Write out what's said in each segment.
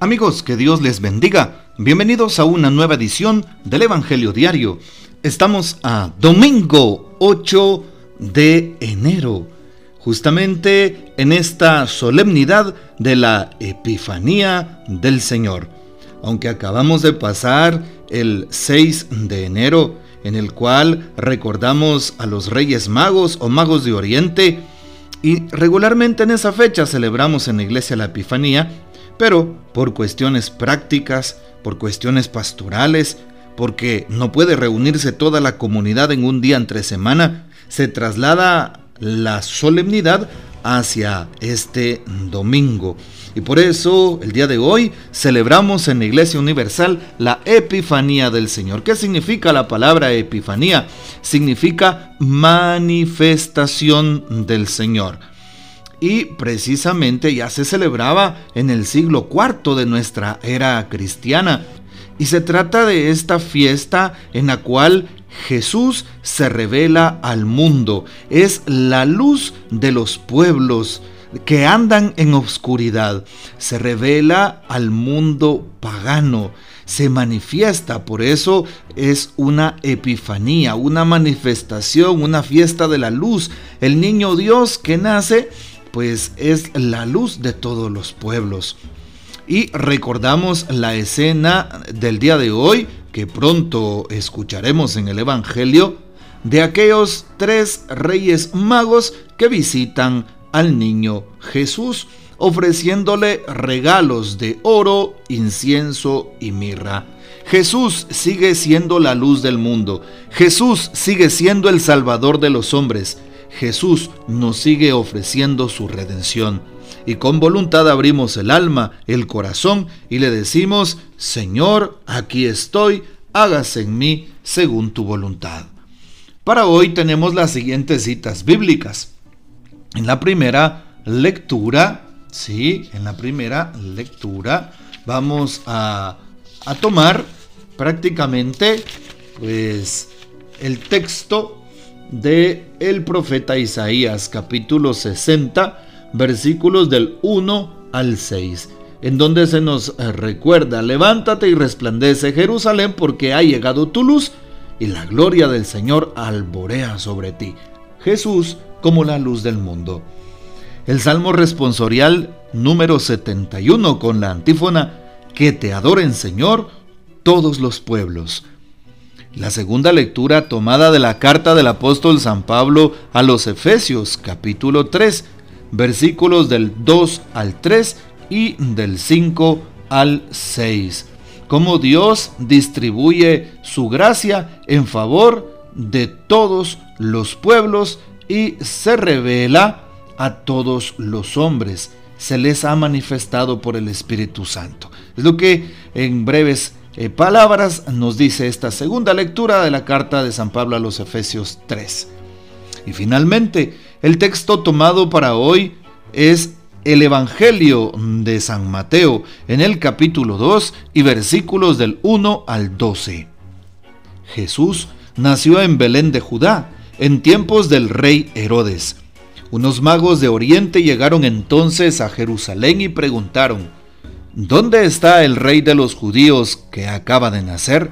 Amigos, que Dios les bendiga. Bienvenidos a una nueva edición del Evangelio Diario. Estamos a domingo 8 de enero, justamente en esta solemnidad de la Epifanía del Señor. Aunque acabamos de pasar el 6 de enero, en el cual recordamos a los Reyes Magos o Magos de Oriente, y regularmente en esa fecha celebramos en la iglesia la Epifanía, pero por cuestiones prácticas, por cuestiones pastorales, porque no puede reunirse toda la comunidad en un día entre semana, se traslada la solemnidad hacia este domingo. Y por eso el día de hoy celebramos en la Iglesia Universal la Epifanía del Señor. ¿Qué significa la palabra Epifanía? Significa manifestación del Señor. Y precisamente ya se celebraba en el siglo IV de nuestra era cristiana. Y se trata de esta fiesta en la cual Jesús se revela al mundo. Es la luz de los pueblos que andan en oscuridad. Se revela al mundo pagano. Se manifiesta, por eso es una epifanía, una manifestación, una fiesta de la luz. El niño Dios que nace, pues es la luz de todos los pueblos. Y recordamos la escena del día de hoy, que pronto escucharemos en el Evangelio, de aquellos tres reyes magos que visitan al niño Jesús, ofreciéndole regalos de oro, incienso y mirra. Jesús sigue siendo la luz del mundo. Jesús sigue siendo el Salvador de los hombres. Jesús nos sigue ofreciendo su redención. Y con voluntad abrimos el alma, el corazón y le decimos, Señor, aquí estoy, hágase en mí según tu voluntad. Para hoy tenemos las siguientes citas bíblicas. En la primera lectura, sí, en la primera lectura vamos a, a tomar prácticamente pues el texto de el profeta Isaías capítulo 60 versículos del 1 al 6 en donde se nos recuerda levántate y resplandece Jerusalén porque ha llegado tu luz y la gloria del Señor alborea sobre ti Jesús como la luz del mundo. El Salmo responsorial número 71 con la antífona, Que te adoren Señor todos los pueblos. La segunda lectura tomada de la carta del apóstol San Pablo a los Efesios capítulo 3, versículos del 2 al 3 y del 5 al 6. Cómo Dios distribuye su gracia en favor de todos los pueblos y se revela a todos los hombres. Se les ha manifestado por el Espíritu Santo. Es lo que en breves eh, palabras nos dice esta segunda lectura de la carta de San Pablo a los Efesios 3. Y finalmente, el texto tomado para hoy es el Evangelio de San Mateo en el capítulo 2 y versículos del 1 al 12. Jesús nació en Belén de Judá en tiempos del rey Herodes. Unos magos de Oriente llegaron entonces a Jerusalén y preguntaron, ¿Dónde está el rey de los judíos que acaba de nacer?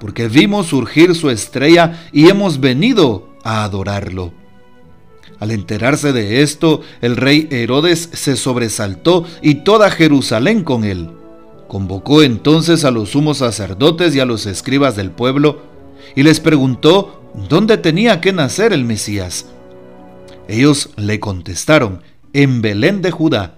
Porque vimos surgir su estrella y hemos venido a adorarlo. Al enterarse de esto, el rey Herodes se sobresaltó y toda Jerusalén con él. Convocó entonces a los sumos sacerdotes y a los escribas del pueblo y les preguntó ¿dónde tenía que nacer el Mesías? Ellos le contestaron, en Belén de Judá,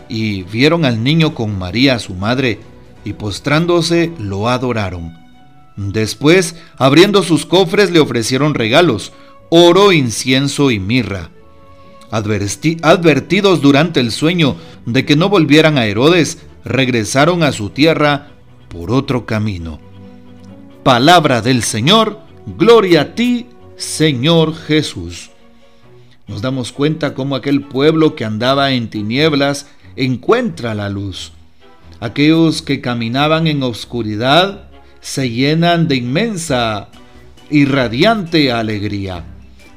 y vieron al niño con María, su madre, y postrándose lo adoraron. Después, abriendo sus cofres, le ofrecieron regalos, oro, incienso y mirra. advertidos durante el sueño de que no volvieran a Herodes, regresaron a su tierra por otro camino. Palabra del Señor, gloria a ti, Señor Jesús nos damos cuenta cómo aquel pueblo que andaba en tinieblas encuentra la luz. Aquellos que caminaban en oscuridad se llenan de inmensa y radiante alegría,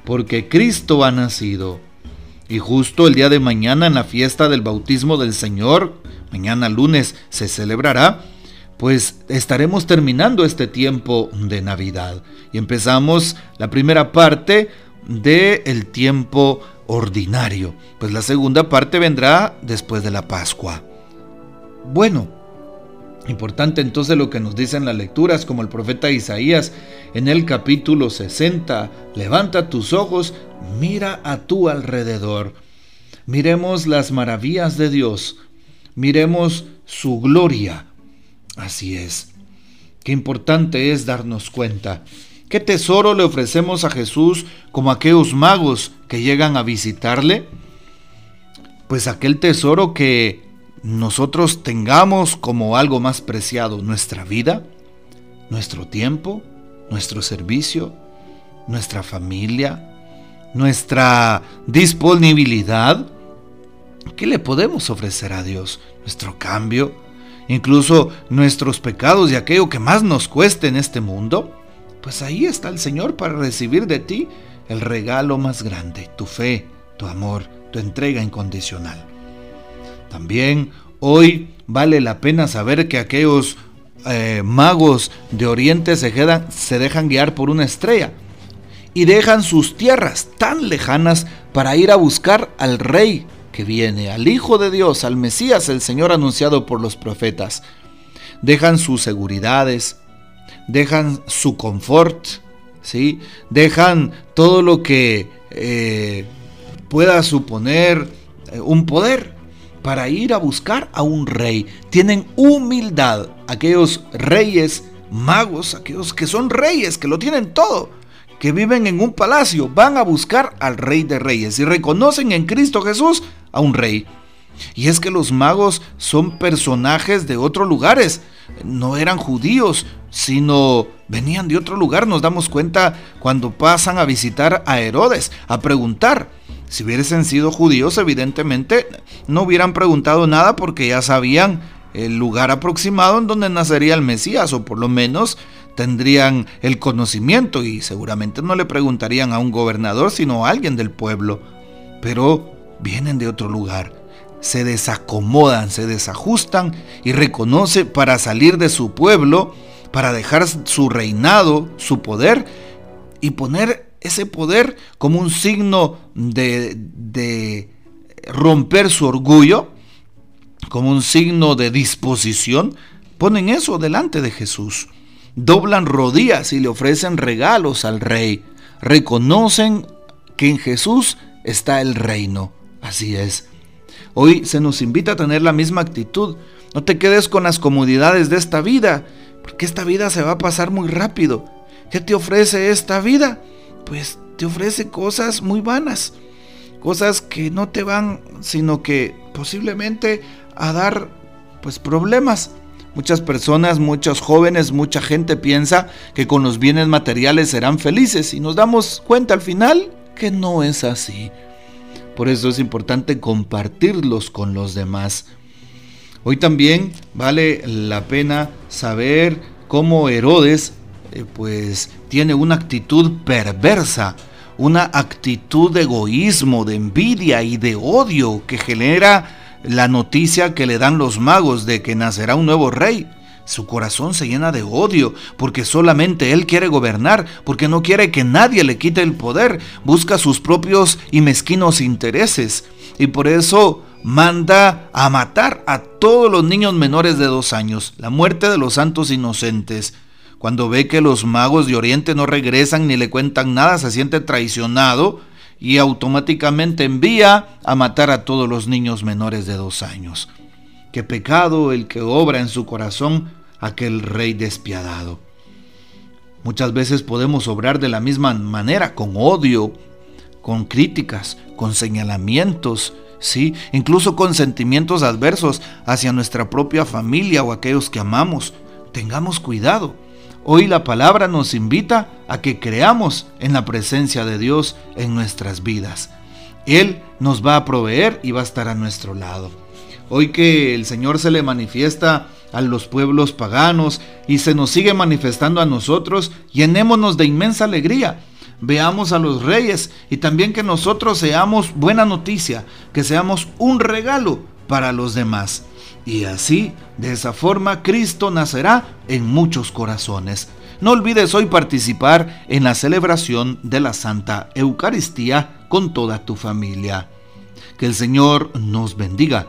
porque Cristo ha nacido. Y justo el día de mañana en la fiesta del bautismo del Señor, mañana lunes se celebrará, pues estaremos terminando este tiempo de Navidad. Y empezamos la primera parte del el tiempo ordinario, pues la segunda parte vendrá después de la Pascua. Bueno, importante entonces lo que nos dicen las lecturas, como el profeta Isaías en el capítulo 60, levanta tus ojos, mira a tu alrededor, miremos las maravillas de Dios, miremos su gloria. Así es. Qué importante es darnos cuenta ¿Qué tesoro le ofrecemos a Jesús como aquellos magos que llegan a visitarle? Pues aquel tesoro que nosotros tengamos como algo más preciado, nuestra vida, nuestro tiempo, nuestro servicio, nuestra familia, nuestra disponibilidad. ¿Qué le podemos ofrecer a Dios? Nuestro cambio, incluso nuestros pecados y aquello que más nos cueste en este mundo pues ahí está el Señor para recibir de ti el regalo más grande, tu fe, tu amor, tu entrega incondicional. También hoy vale la pena saber que aquellos eh, magos de Oriente se, quedan, se dejan guiar por una estrella y dejan sus tierras tan lejanas para ir a buscar al rey que viene, al Hijo de Dios, al Mesías, el Señor anunciado por los profetas. Dejan sus seguridades, dejan su confort, ¿sí? dejan todo lo que eh, pueda suponer eh, un poder para ir a buscar a un rey. Tienen humildad aquellos reyes magos, aquellos que son reyes, que lo tienen todo, que viven en un palacio, van a buscar al rey de reyes y reconocen en Cristo Jesús a un rey. Y es que los magos son personajes de otros lugares, no eran judíos, sino venían de otro lugar. Nos damos cuenta cuando pasan a visitar a Herodes, a preguntar. Si hubiesen sido judíos, evidentemente no hubieran preguntado nada porque ya sabían el lugar aproximado en donde nacería el Mesías, o por lo menos tendrían el conocimiento y seguramente no le preguntarían a un gobernador, sino a alguien del pueblo. Pero vienen de otro lugar se desacomodan, se desajustan y reconoce para salir de su pueblo, para dejar su reinado, su poder y poner ese poder como un signo de, de romper su orgullo, como un signo de disposición, ponen eso delante de Jesús. Doblan rodillas y le ofrecen regalos al rey. Reconocen que en Jesús está el reino. Así es. Hoy se nos invita a tener la misma actitud. No te quedes con las comodidades de esta vida, porque esta vida se va a pasar muy rápido. ¿Qué te ofrece esta vida? Pues te ofrece cosas muy vanas, cosas que no te van, sino que posiblemente a dar pues problemas. Muchas personas, muchos jóvenes, mucha gente piensa que con los bienes materiales serán felices y nos damos cuenta al final que no es así. Por eso es importante compartirlos con los demás. Hoy también vale la pena saber cómo Herodes eh, pues tiene una actitud perversa, una actitud de egoísmo, de envidia y de odio que genera la noticia que le dan los magos de que nacerá un nuevo rey. Su corazón se llena de odio porque solamente él quiere gobernar, porque no quiere que nadie le quite el poder, busca sus propios y mezquinos intereses y por eso manda a matar a todos los niños menores de dos años, la muerte de los santos inocentes. Cuando ve que los magos de Oriente no regresan ni le cuentan nada, se siente traicionado y automáticamente envía a matar a todos los niños menores de dos años. Qué pecado el que obra en su corazón aquel rey despiadado. Muchas veces podemos obrar de la misma manera, con odio, con críticas, con señalamientos, sí, incluso con sentimientos adversos hacia nuestra propia familia o aquellos que amamos. Tengamos cuidado. Hoy la palabra nos invita a que creamos en la presencia de Dios en nuestras vidas. Él nos va a proveer y va a estar a nuestro lado. Hoy que el Señor se le manifiesta a los pueblos paganos y se nos sigue manifestando a nosotros, llenémonos de inmensa alegría. Veamos a los reyes y también que nosotros seamos buena noticia, que seamos un regalo para los demás. Y así, de esa forma, Cristo nacerá en muchos corazones. No olvides hoy participar en la celebración de la Santa Eucaristía con toda tu familia. Que el Señor nos bendiga